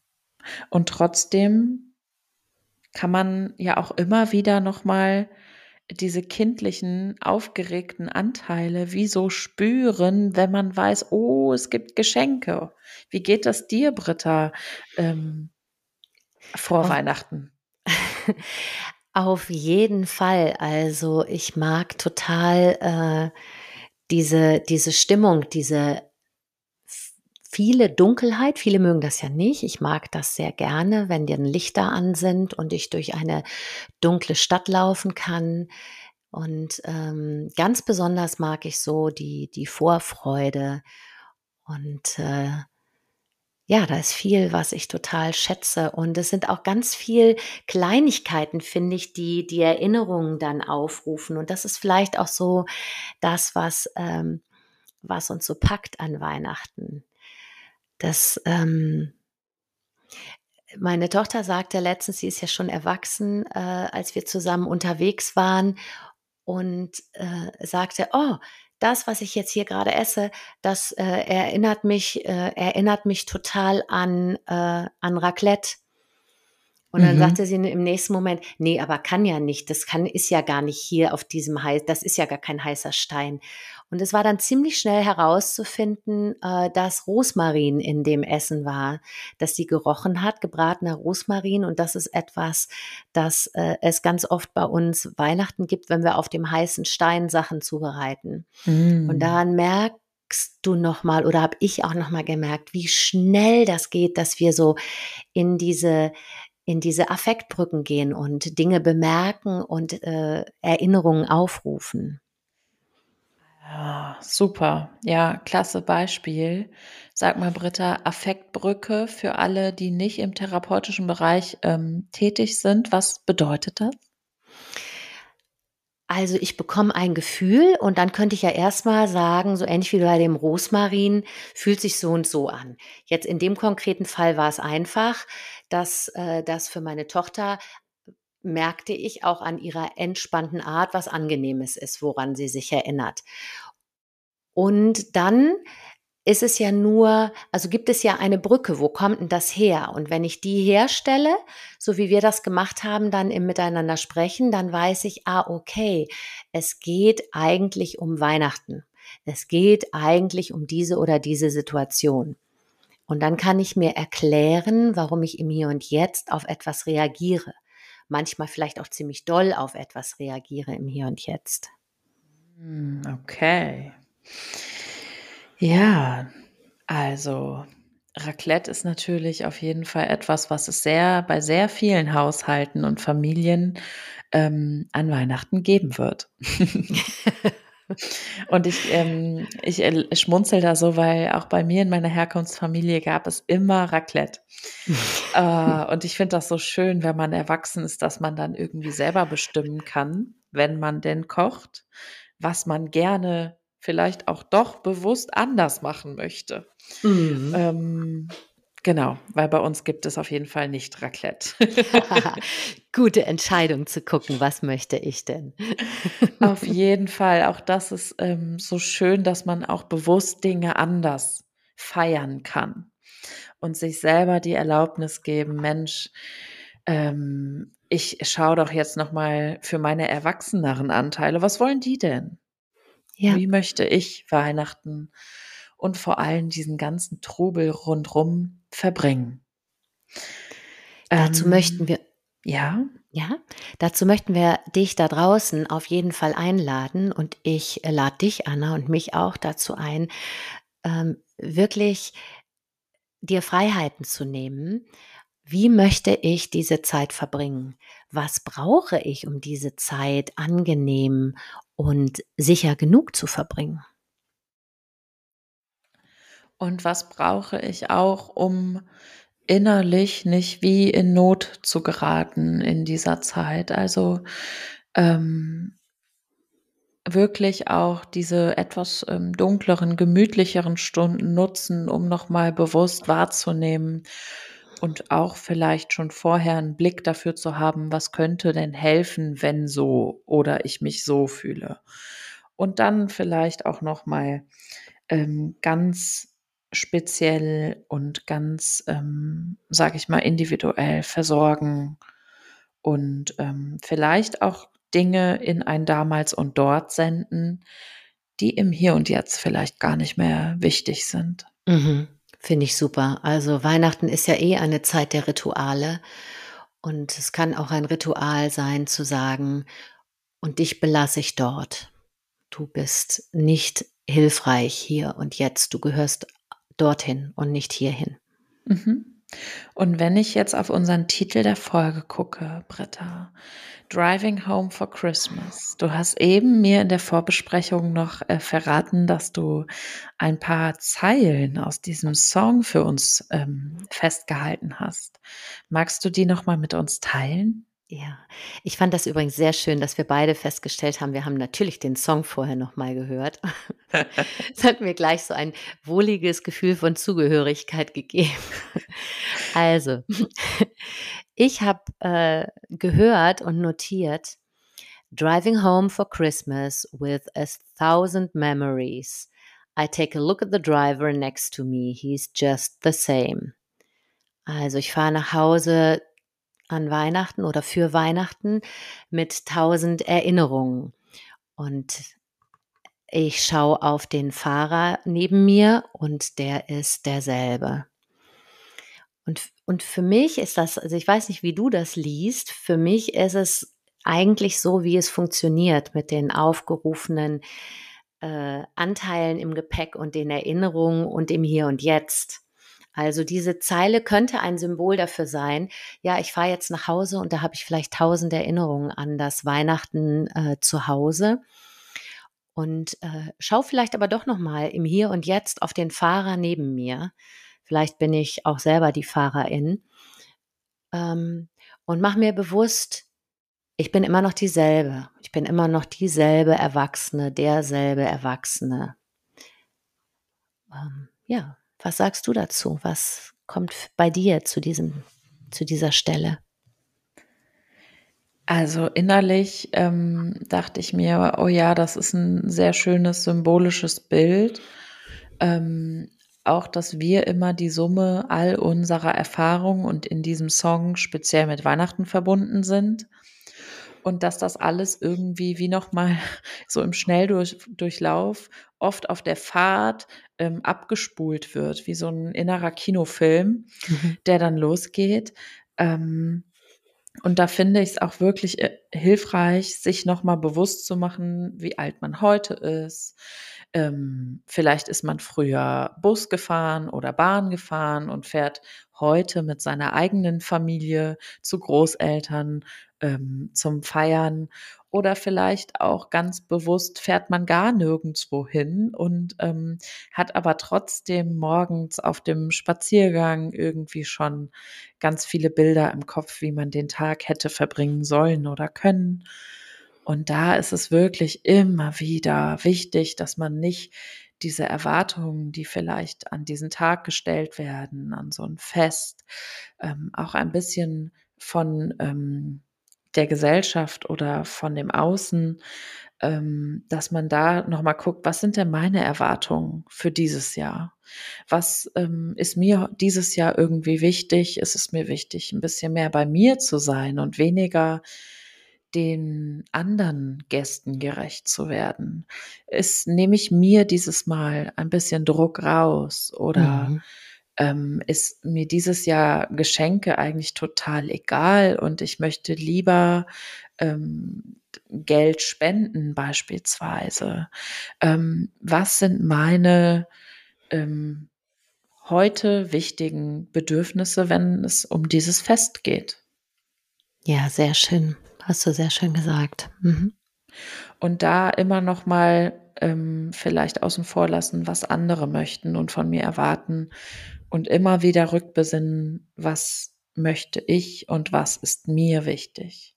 Und trotzdem kann man ja auch immer wieder nochmal diese kindlichen, aufgeregten Anteile wie so spüren, wenn man weiß, oh, es gibt Geschenke. Wie geht das dir, Britta, ähm, vor auf, Weihnachten? [LAUGHS] Auf jeden Fall. Also ich mag total äh, diese, diese Stimmung, diese viele Dunkelheit. Viele mögen das ja nicht. Ich mag das sehr gerne, wenn die Lichter an sind und ich durch eine dunkle Stadt laufen kann. Und ähm, ganz besonders mag ich so die, die Vorfreude. Und äh, ja, da ist viel, was ich total schätze. Und es sind auch ganz viel Kleinigkeiten, finde ich, die die Erinnerungen dann aufrufen. Und das ist vielleicht auch so das, was, ähm, was uns so packt an Weihnachten dass ähm, meine Tochter sagte letztens, sie ist ja schon erwachsen, äh, als wir zusammen unterwegs waren und äh, sagte, oh, das, was ich jetzt hier gerade esse, das äh, erinnert mich, äh, erinnert mich total an, äh, an Raclette. Und dann mhm. sagte sie im nächsten Moment, nee, aber kann ja nicht, das kann, ist ja gar nicht hier auf diesem heiß, das ist ja gar kein heißer Stein. Und es war dann ziemlich schnell herauszufinden, äh, dass Rosmarin in dem Essen war, dass sie gerochen hat, gebratener Rosmarin. Und das ist etwas, das äh, es ganz oft bei uns Weihnachten gibt, wenn wir auf dem heißen Stein Sachen zubereiten. Mm. Und daran merkst du nochmal oder habe ich auch nochmal gemerkt, wie schnell das geht, dass wir so in diese in diese Affektbrücken gehen und Dinge bemerken und äh, Erinnerungen aufrufen. Ja, super. Ja, klasse Beispiel. Sag mal, Britta, Affektbrücke für alle, die nicht im therapeutischen Bereich ähm, tätig sind. Was bedeutet das? Also ich bekomme ein Gefühl und dann könnte ich ja erstmal sagen, so ähnlich wie bei dem Rosmarin, fühlt sich so und so an. Jetzt in dem konkreten Fall war es einfach dass äh, das für meine Tochter merkte ich auch an ihrer entspannten Art was Angenehmes ist, woran sie sich erinnert. Und dann ist es ja nur, also gibt es ja eine Brücke, wo kommt denn das her? Und wenn ich die herstelle, so wie wir das gemacht haben, dann im Miteinander sprechen, dann weiß ich, ah, okay, es geht eigentlich um Weihnachten. Es geht eigentlich um diese oder diese Situation. Und dann kann ich mir erklären, warum ich im Hier und Jetzt auf etwas reagiere. Manchmal vielleicht auch ziemlich doll auf etwas reagiere im Hier und Jetzt. Hm, okay. Ja, also Raclette ist natürlich auf jeden Fall etwas, was es sehr bei sehr vielen Haushalten und Familien ähm, an Weihnachten geben wird. [LAUGHS] Und ich, ähm, ich äh, schmunzel da so, weil auch bei mir in meiner Herkunftsfamilie gab es immer Raclette. [LAUGHS] äh, und ich finde das so schön, wenn man erwachsen ist, dass man dann irgendwie selber bestimmen kann, wenn man denn kocht, was man gerne vielleicht auch doch bewusst anders machen möchte. Mhm. Ähm, Genau, weil bei uns gibt es auf jeden Fall nicht Raclette. [LAUGHS] Gute Entscheidung zu gucken, was möchte ich denn? [LAUGHS] auf jeden Fall. Auch das ist ähm, so schön, dass man auch bewusst Dinge anders feiern kann und sich selber die Erlaubnis geben, Mensch, ähm, ich schaue doch jetzt noch mal für meine erwachseneren Anteile. Was wollen die denn? Ja. Wie möchte ich Weihnachten und vor allem diesen ganzen Trubel rundrum verbringen. Dazu ähm, möchten wir ja. Ja, dazu möchten wir dich da draußen auf jeden Fall einladen und ich lade dich, Anna, und mich auch dazu ein, ähm, wirklich dir Freiheiten zu nehmen, wie möchte ich diese Zeit verbringen? Was brauche ich, um diese Zeit angenehm und sicher genug zu verbringen? Und was brauche ich auch, um innerlich nicht wie in Not zu geraten in dieser Zeit? Also ähm, wirklich auch diese etwas ähm, dunkleren, gemütlicheren Stunden nutzen, um nochmal bewusst wahrzunehmen und auch vielleicht schon vorher einen Blick dafür zu haben, was könnte denn helfen, wenn so oder ich mich so fühle. Und dann vielleicht auch nochmal ähm, ganz speziell und ganz, ähm, sage ich mal, individuell versorgen und ähm, vielleicht auch Dinge in ein damals und dort senden, die im Hier und Jetzt vielleicht gar nicht mehr wichtig sind. Mhm. Finde ich super. Also Weihnachten ist ja eh eine Zeit der Rituale und es kann auch ein Ritual sein zu sagen, und dich belasse ich dort. Du bist nicht hilfreich hier und jetzt. Du gehörst dorthin und nicht hierhin. Mhm. Und wenn ich jetzt auf unseren Titel der Folge gucke, Britta, Driving Home for Christmas. Du hast eben mir in der Vorbesprechung noch äh, verraten, dass du ein paar Zeilen aus diesem Song für uns ähm, festgehalten hast. Magst du die noch mal mit uns teilen? Ja, ich fand das übrigens sehr schön, dass wir beide festgestellt haben, wir haben natürlich den Song vorher noch mal gehört. [LAUGHS] Es hat mir gleich so ein wohliges Gefühl von Zugehörigkeit gegeben. Also, [LAUGHS] ich habe äh, gehört und notiert, Driving home for Christmas with a thousand memories. I take a look at the driver next to me. He's just the same. Also ich fahre nach Hause an Weihnachten oder für Weihnachten mit tausend Erinnerungen. Und ich schaue auf den Fahrer neben mir und der ist derselbe. Und, und für mich ist das, also ich weiß nicht, wie du das liest, für mich ist es eigentlich so, wie es funktioniert mit den aufgerufenen äh, Anteilen im Gepäck und den Erinnerungen und im Hier und Jetzt. Also diese Zeile könnte ein Symbol dafür sein, ja, ich fahre jetzt nach Hause und da habe ich vielleicht tausend Erinnerungen an das Weihnachten äh, zu Hause. Und äh, schau vielleicht aber doch nochmal im Hier und Jetzt auf den Fahrer neben mir. Vielleicht bin ich auch selber die Fahrerin. Ähm, und mach mir bewusst, ich bin immer noch dieselbe. Ich bin immer noch dieselbe Erwachsene, derselbe Erwachsene. Ähm, ja, was sagst du dazu? Was kommt bei dir zu, diesem, zu dieser Stelle? Also innerlich ähm, dachte ich mir, oh ja, das ist ein sehr schönes symbolisches Bild. Ähm, auch, dass wir immer die Summe all unserer Erfahrungen und in diesem Song speziell mit Weihnachten verbunden sind und dass das alles irgendwie wie nochmal [LAUGHS] so im Schnelldurchlauf oft auf der Fahrt ähm, abgespult wird, wie so ein innerer Kinofilm, mhm. der dann losgeht. Ähm, und da finde ich es auch wirklich äh, hilfreich, sich nochmal bewusst zu machen, wie alt man heute ist. Ähm, vielleicht ist man früher Bus gefahren oder Bahn gefahren und fährt heute mit seiner eigenen Familie zu Großeltern ähm, zum Feiern oder vielleicht auch ganz bewusst fährt man gar nirgendwo hin und ähm, hat aber trotzdem morgens auf dem Spaziergang irgendwie schon ganz viele Bilder im Kopf, wie man den Tag hätte verbringen sollen oder können. Und da ist es wirklich immer wieder wichtig, dass man nicht diese Erwartungen, die vielleicht an diesen Tag gestellt werden, an so ein Fest, ähm, auch ein bisschen von ähm, der Gesellschaft oder von dem Außen, ähm, dass man da nochmal guckt, was sind denn meine Erwartungen für dieses Jahr? Was ähm, ist mir dieses Jahr irgendwie wichtig? Ist es mir wichtig, ein bisschen mehr bei mir zu sein und weniger den anderen Gästen gerecht zu werden? Ist, nehme ich mir dieses Mal ein bisschen Druck raus oder mhm ähm, ist mir dieses Jahr Geschenke eigentlich total egal und ich möchte lieber ähm, Geld spenden beispielsweise. Ähm, was sind meine ähm, heute wichtigen Bedürfnisse, wenn es um dieses Fest geht. Ja, sehr schön. Hast du sehr schön gesagt. Mhm. Und da immer noch mal ähm, vielleicht außen vor lassen, was andere möchten und von mir erwarten und immer wieder rückbesinnen, was möchte ich und was ist mir wichtig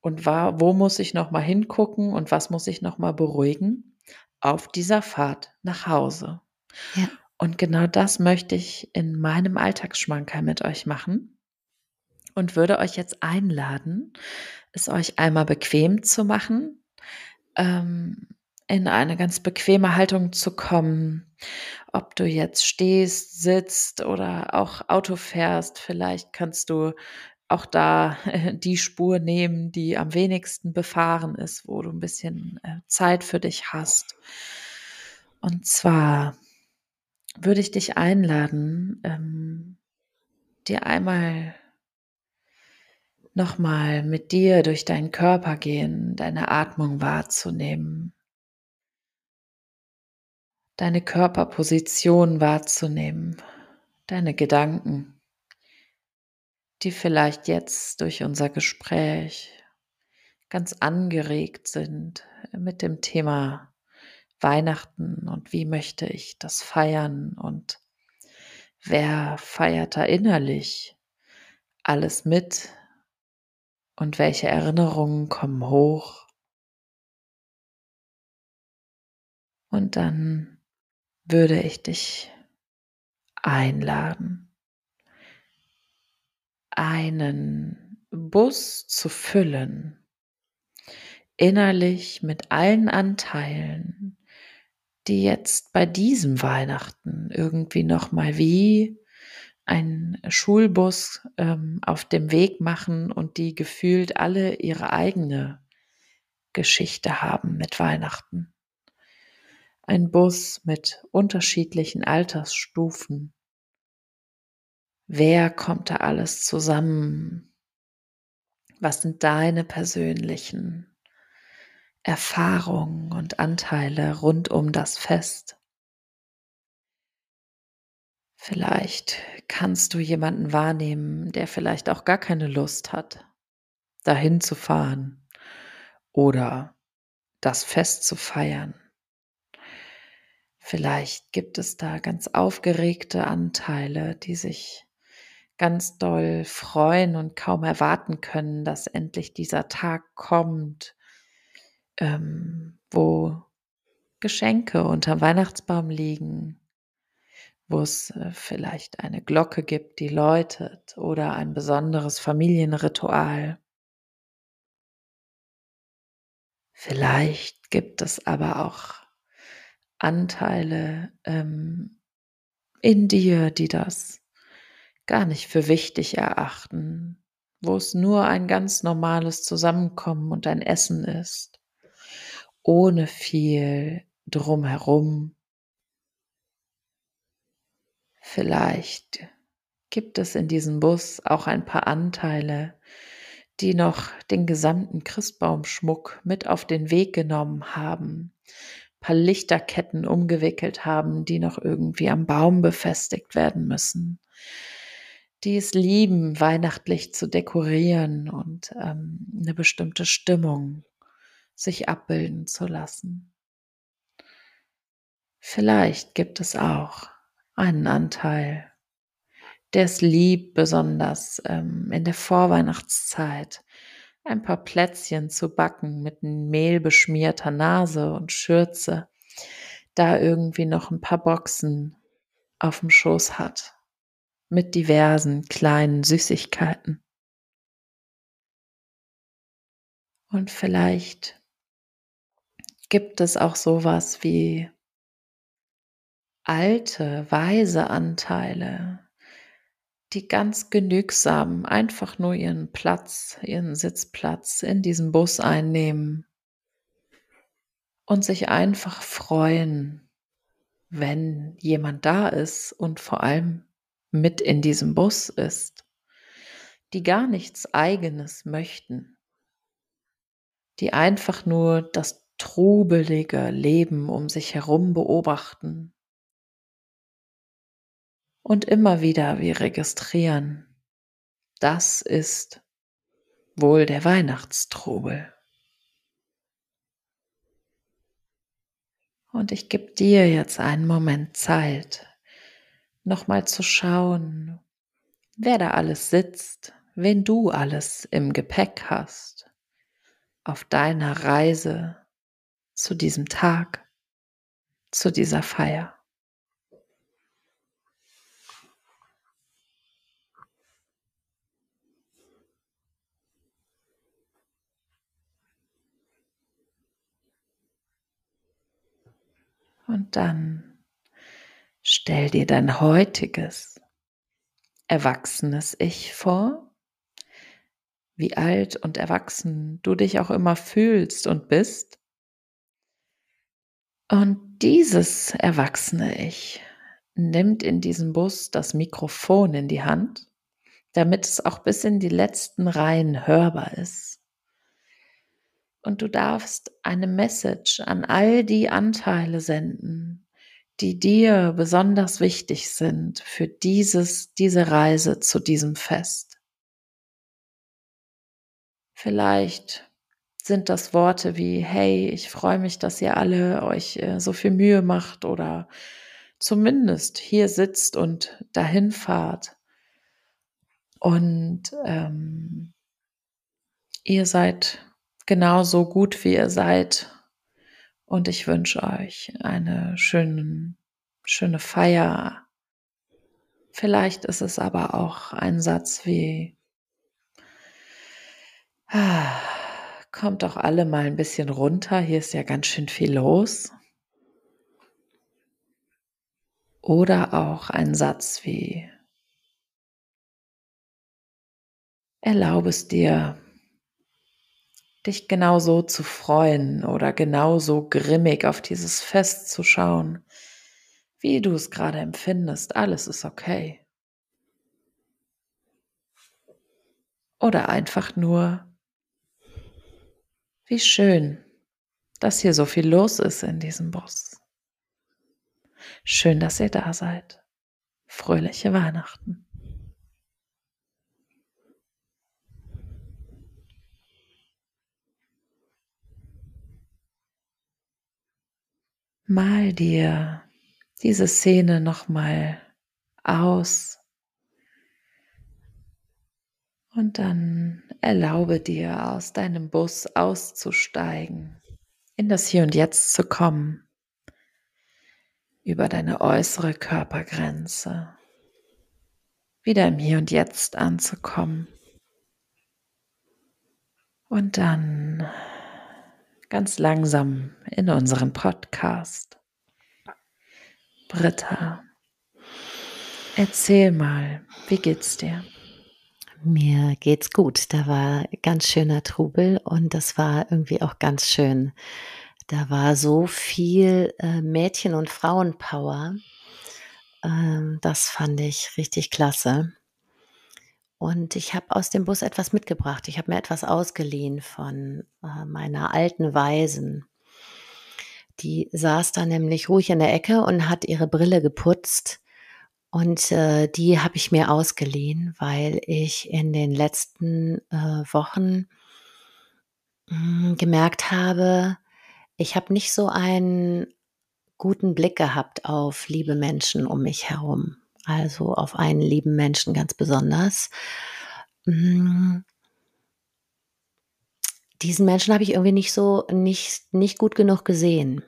und war, wo muss ich noch mal hingucken und was muss ich noch mal beruhigen auf dieser Fahrt nach Hause. Ja. Und genau das möchte ich in meinem Alltagsschmankerl mit euch machen und würde euch jetzt einladen, es euch einmal bequem zu machen, ähm, in eine ganz bequeme Haltung zu kommen. Ob du jetzt stehst, sitzt oder auch Auto fährst, vielleicht kannst du auch da [LAUGHS] die Spur nehmen, die am wenigsten befahren ist, wo du ein bisschen äh, Zeit für dich hast. Und zwar würde ich dich einladen, ähm, dir einmal nochmal mit dir durch deinen Körper gehen, deine Atmung wahrzunehmen, deine Körperposition wahrzunehmen, deine Gedanken, die vielleicht jetzt durch unser Gespräch ganz angeregt sind mit dem Thema Weihnachten und wie möchte ich das feiern und wer feiert da innerlich alles mit und welche Erinnerungen kommen hoch. Und dann würde ich dich einladen, einen Bus zu füllen, innerlich mit allen Anteilen, die jetzt bei diesem Weihnachten irgendwie noch mal wie ein Schulbus ähm, auf dem Weg machen und die gefühlt alle ihre eigene Geschichte haben mit Weihnachten. Ein Bus mit unterschiedlichen Altersstufen. Wer kommt da alles zusammen? Was sind deine persönlichen Erfahrungen und Anteile rund um das Fest? Vielleicht kannst du jemanden wahrnehmen, der vielleicht auch gar keine Lust hat, dahin zu fahren oder das Fest zu feiern. Vielleicht gibt es da ganz aufgeregte Anteile, die sich ganz doll freuen und kaum erwarten können, dass endlich dieser Tag kommt, ähm, wo Geschenke unter Weihnachtsbaum liegen, wo es äh, vielleicht eine Glocke gibt, die läutet oder ein besonderes Familienritual. Vielleicht gibt es aber auch Anteile ähm, in dir, die das gar nicht für wichtig erachten, wo es nur ein ganz normales Zusammenkommen und ein Essen ist, ohne viel drumherum Vielleicht gibt es in diesem Bus auch ein paar Anteile, die noch den gesamten Christbaumschmuck mit auf den Weg genommen haben, ein paar Lichterketten umgewickelt haben, die noch irgendwie am Baum befestigt werden müssen, die es lieben, weihnachtlich zu dekorieren und ähm, eine bestimmte Stimmung sich abbilden zu lassen. Vielleicht gibt es auch einen Anteil, der es liebt, besonders ähm, in der Vorweihnachtszeit ein paar Plätzchen zu backen mit Mehl beschmierter Nase und Schürze, da irgendwie noch ein paar Boxen auf dem Schoß hat mit diversen kleinen Süßigkeiten. Und vielleicht gibt es auch sowas wie alte, weise Anteile, die ganz genügsam einfach nur ihren Platz, ihren Sitzplatz in diesem Bus einnehmen und sich einfach freuen, wenn jemand da ist und vor allem mit in diesem Bus ist, die gar nichts eigenes möchten, die einfach nur das trubelige Leben um sich herum beobachten Und immer wieder wir registrieren, das ist wohl der Weihnachtstrubel. Und ich gebe dir jetzt einen Moment Zeit, nochmal zu schauen, wer da alles sitzt, wen du alles im Gepäck hast auf deiner Reise zu diesem Tag, zu dieser Feier. Und dann stell dir dein heutiges, erwachsenes Ich vor, wie alt und erwachsen du dich auch immer fühlst und bist. Und dieses erwachsene Ich nimmt in diesem Bus das Mikrofon in die Hand, damit es auch bis in die letzten Reihen hörbar ist und du darfst eine Message an all die Anteile senden, die dir besonders wichtig sind für dieses, diese Reise zu diesem Fest. Vielleicht sind das Worte wie, hey, ich freue mich, dass ihr alle euch äh, so viel Mühe macht oder zumindest hier sitzt und dahin fahrt. Und ähm, ihr seid genauso gut, wie ihr seid. Und ich wünsche euch eine schöne, schöne Feier. Vielleicht ist es aber auch ein Satz wie, ah, kommt doch alle mal ein bisschen runter, hier ist ja ganz schön viel los. Oder auch ein Satz wie, erlaube es dir, dich genauso zu freuen oder genauso grimmig auf dieses Fest zu schauen, wie du es gerade empfindest. Alles ist okay. Oder einfach nur, wie schön, dass hier so viel los ist in diesem Bus. Schön, dass ihr da seid. Fröhliche Weihnachten. Mal dir diese Szene nochmal aus. Und dann erlaube dir aus deinem Bus auszusteigen, in das Hier und Jetzt zu kommen, über deine äußere Körpergrenze, wieder im Hier und Jetzt anzukommen. Und dann ganz langsam in unseren Podcast. Britta, erzähl mal, wie geht's dir? Mir geht's gut. Da war ganz schöner Trubel und das war irgendwie auch ganz schön. Da war so viel äh, Mädchen- und Frauenpower. Ähm, das fand ich richtig klasse. Und ich habe aus dem Bus etwas mitgebracht. Ich habe mir etwas ausgeliehen von äh, meiner alten Waisen. Die saß da nämlich ruhig in der Ecke und hat ihre Brille geputzt. Und äh, die habe ich mir ausgeliehen, weil ich in den letzten äh, Wochen mh, hm, gemerkt habe, ich habe nicht so einen guten Blick gehabt auf liebe Menschen um mich herum also auf einen lieben Menschen ganz besonders. Hm. Diesen Menschen habe ich irgendwie nicht so, nicht, nicht gut genug gesehen.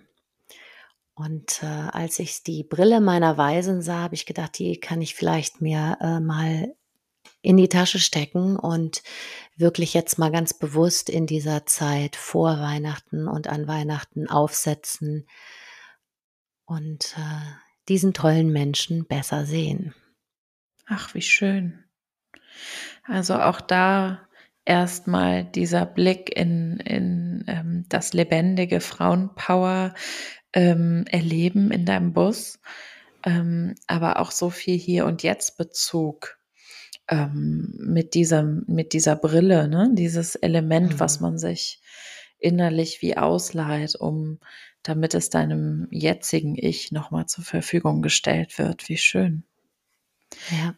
Und äh, als ich die Brille meiner Weisen sah, habe ich gedacht, die kann ich vielleicht mir äh, mal in die Tasche stecken und wirklich jetzt mal ganz bewusst in dieser Zeit vor Weihnachten und an Weihnachten aufsetzen und äh, diesen tollen Menschen besser sehen. Ach, wie schön. Also auch da erstmal dieser Blick in, in ähm, das lebendige Frauenpower ähm, erleben in deinem Bus, ähm, aber auch so viel hier und jetzt Bezug ähm, mit dieser mit dieser Brille, ne? dieses Element, mhm. was man sich innerlich wie ausleiht, um damit es deinem jetzigen Ich nochmal zur Verfügung gestellt wird. Wie schön. Ja.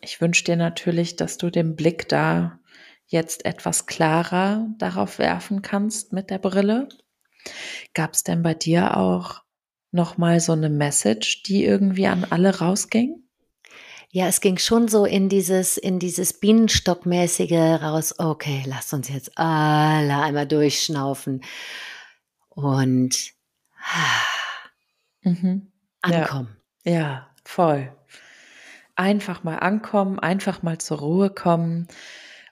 Ich wünsche dir natürlich, dass du den Blick da jetzt etwas klarer darauf werfen kannst mit der Brille. Gab es denn bei dir auch noch mal so eine Message, die irgendwie an alle rausging? Ja, es ging schon so in dieses, in dieses Bienenstockmäßige raus. Okay, lasst uns jetzt alle einmal durchschnaufen und mhm. ankommen. Ja, ja, voll. Einfach mal ankommen, einfach mal zur Ruhe kommen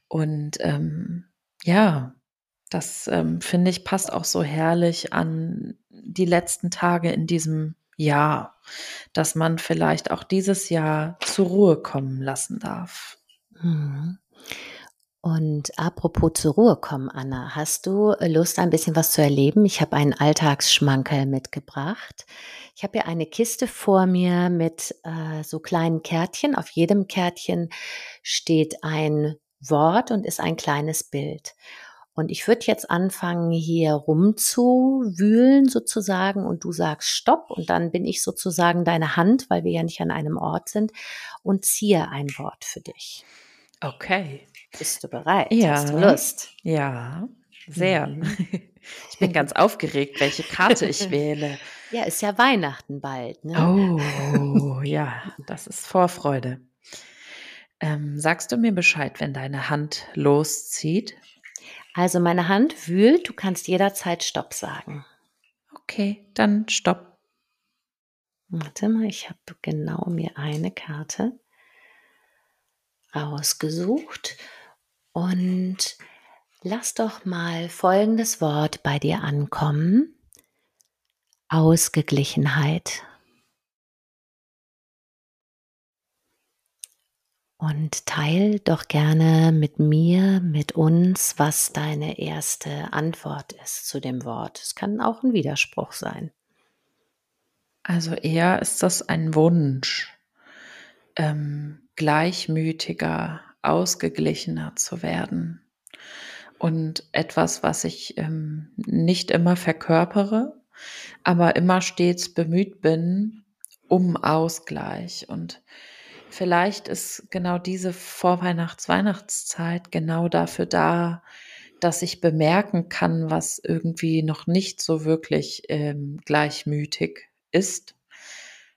und ähm, ja, das ähm, finde ich passt auch so herrlich an die letzten Tage in diesem Jahr, dass man vielleicht auch dieses Jahr zur Ruhe kommen lassen darf. Mhm. Und apropos zur Ruhe kommen, Anna, hast du Lust, ein bisschen was zu erleben? Ich habe einen Alltagsschmankerl mitgebracht. Ich habe hier eine Kiste vor mir mit äh, so kleinen Kärtchen. Auf jedem Kärtchen steht ein Wort und ist ein kleines Bild. Und ich würde jetzt anfangen, hier rumzuwühlen sozusagen und du sagst Stopp und dann bin ich sozusagen deine Hand, weil wir ja nicht an einem Ort sind und ziehe ein Wort für dich. Okay. Bist du bereit? Ja. Hast du Lust? Ja, sehr. Mhm. [LAUGHS] Ich bin ganz aufgeregt, welche Karte ich wähle. [LAUGHS] Ja, ist ja Weihnachten bald. Ne? Oh, ja, [LAUGHS] das ist Vorfreude. Ähm, sagst du mir Bescheid, wenn deine Hand loszieht? Also meine Hand wühlt, du kannst jederzeit Stopp sagen. Okay, dann Stopp. Warte mal, ich habe genau mir eine Karte rausgesucht und lass doch mal folgendes Wort bei dir ankommen. Ausgeglichenheit. Und teil doch gerne mit mir, mit uns, was deine erste Antwort ist zu dem Wort. Es kann auch ein Widerspruch sein. Also eher ist das ein Wunsch, ähm, gleichmütiger, ausgeglichener zu werden. Und etwas, was ich ähm, nicht immer verkörpere, aber immer stets bemüht bin um Ausgleich. Und vielleicht ist genau diese Vorweihnachts-Weihnachtszeit genau dafür da, dass ich bemerken kann, was irgendwie noch nicht so wirklich ähm, gleichmütig ist,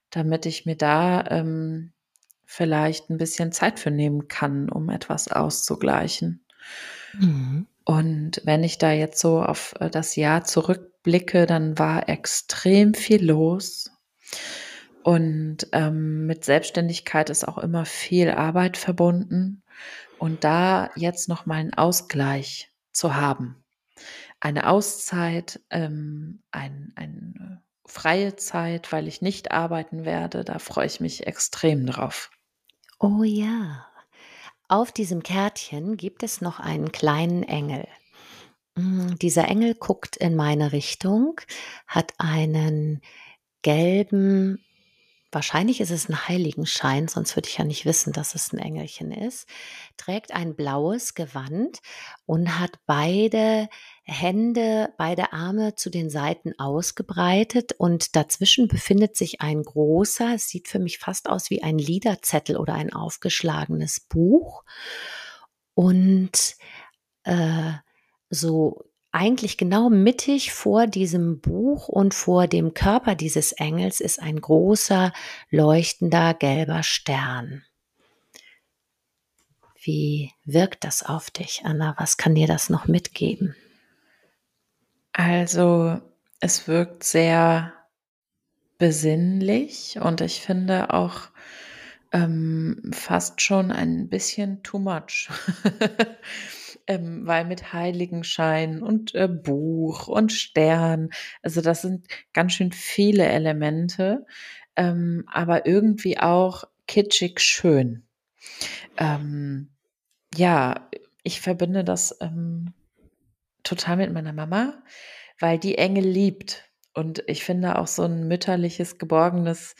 damit ich mir da ähm, vielleicht ein bisschen Zeit für nehmen kann, um etwas auszugleichen. Mhm. Und wenn ich da jetzt so auf äh, das Jahr zurückblicke, dann war extrem viel los. Und ähm, mit Selbstständigkeit ist auch immer viel Arbeit verbunden. Und da jetzt noch mal einen Ausgleich zu haben, eine Auszeit, ähm, ein, eine freie Zeit, weil ich nicht arbeiten werde, da freue ich mich extrem drauf. Oh ja. Auf diesem Kärtchen gibt es noch einen kleinen Engel. Mm, dieser Engel guckt in meine Richtung, hat einen gelben, wahrscheinlich ist es ein Heiligenschein, sonst würde ich ja nicht wissen, dass es ein Engelchen ist, trägt ein blaues Gewand und hat beide Hände, beide Arme zu den Seiten ausgebreitet und dazwischen befindet sich ein großer, es sieht für mich fast aus wie ein Liederzettel oder ein aufgeschlagenes Buch. Und äh, so eigentlich genau mittig vor diesem Buch und vor dem Körper dieses Engels ist ein großer, leuchtender gelber Stern. Wie wirkt das auf dich, Anna? Was kann dir das noch mitgeben? Also es wirkt sehr besinnlich und ich finde auch ähm, fast schon ein bisschen too much. [LAUGHS] ähm, weil mit Heiligenschein und äh, Buch und Stern, also das sind ganz schön viele Elemente, ähm, aber irgendwie auch kitschig schön. Ähm, ja, ich verbinde das ähm, total mit meiner Mama, weil die Engel liebt. Und ich finde auch so ein mütterliches, geborgenes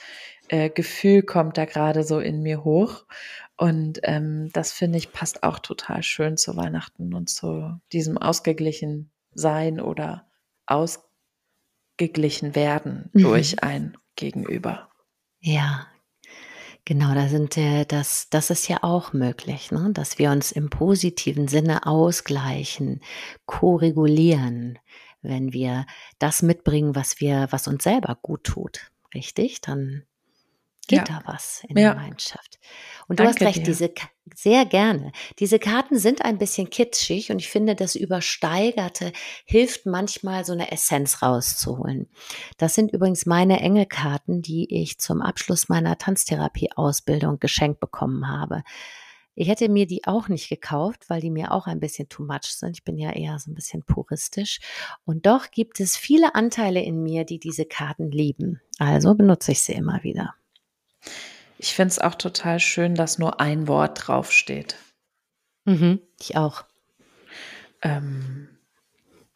äh, Gefühl kommt da gerade so in mir hoch. Und ähm, das finde ich passt auch total schön zu Weihnachten und zu diesem ausgeglichen sein oder ausgeglichen werden mhm. durch ein Gegenüber. Ja, Genau, da sind äh, das, das ist ja auch möglich, ne? dass wir uns im positiven Sinne ausgleichen, koregulieren, wenn wir das mitbringen, was wir, was uns selber gut tut. Richtig? Dann geht ja. da was in ja. der Gemeinschaft. Und du Danke hast recht, dir. diese sehr gerne. Diese Karten sind ein bisschen kitschig und ich finde, das Übersteigerte hilft manchmal, so eine Essenz rauszuholen. Das sind übrigens meine Engelkarten, die ich zum Abschluss meiner Tanztherapie-Ausbildung geschenkt bekommen habe. Ich hätte mir die auch nicht gekauft, weil die mir auch ein bisschen too much sind. Ich bin ja eher so ein bisschen puristisch. Und doch gibt es viele Anteile in mir, die diese Karten lieben. Also benutze ich sie immer wieder. Ich finde es auch total schön, dass nur ein Wort draufsteht. Mhm, ich auch. Ähm,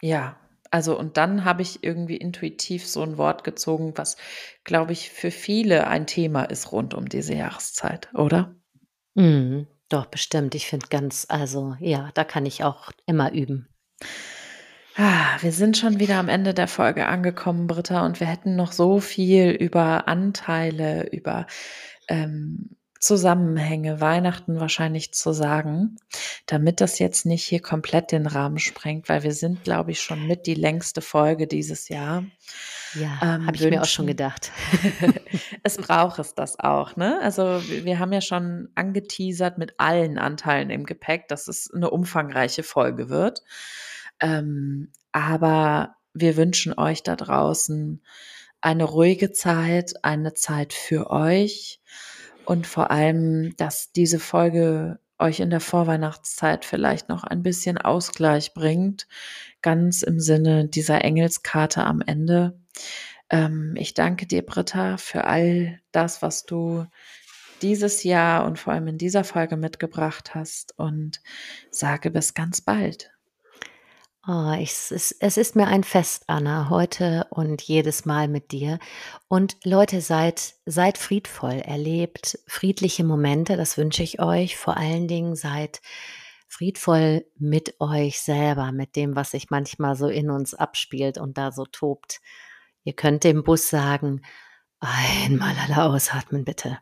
ja, also und dann habe ich irgendwie intuitiv so ein Wort gezogen, was, glaube ich, für viele ein Thema ist rund um diese Jahreszeit, oder? Mhm, doch, bestimmt. Ich finde ganz, also ja, da kann ich auch immer üben. Ah, wir sind schon wieder am Ende der Folge angekommen, Britta, und wir hätten noch so viel über Anteile, über ähm, Zusammenhänge, Weihnachten wahrscheinlich zu sagen, damit das jetzt nicht hier komplett den Rahmen sprengt, weil wir sind, glaube ich, schon mit die längste Folge dieses Jahr. Ja, ähm, habe ich mir auch schon gedacht. [LAUGHS] es braucht es das auch, ne? Also wir haben ja schon angeteasert mit allen Anteilen im Gepäck, dass es eine umfangreiche Folge wird. Ähm, aber wir wünschen euch da draußen eine ruhige Zeit, eine Zeit für euch und vor allem, dass diese Folge euch in der Vorweihnachtszeit vielleicht noch ein bisschen Ausgleich bringt, ganz im Sinne dieser Engelskarte am Ende. Ähm, ich danke dir, Britta, für all das, was du dieses Jahr und vor allem in dieser Folge mitgebracht hast und sage bis ganz bald. Oh, ich, es, es ist mir ein Fest, Anna, heute und jedes Mal mit dir. Und Leute, seid, seid friedvoll, erlebt friedliche Momente, das wünsche ich euch. Vor allen Dingen seid friedvoll mit euch selber, mit dem, was sich manchmal so in uns abspielt und da so tobt. Ihr könnt dem Bus sagen, einmal alle ausatmen bitte.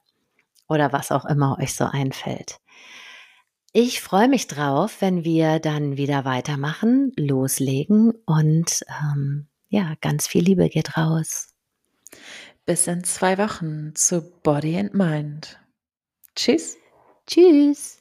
Oder was auch immer euch so einfällt. Ich freue mich drauf, wenn wir dann wieder weitermachen, loslegen und ähm, ja, ganz viel Liebe geht raus. Bis in zwei Wochen zu Body and Mind. Tschüss. Tschüss.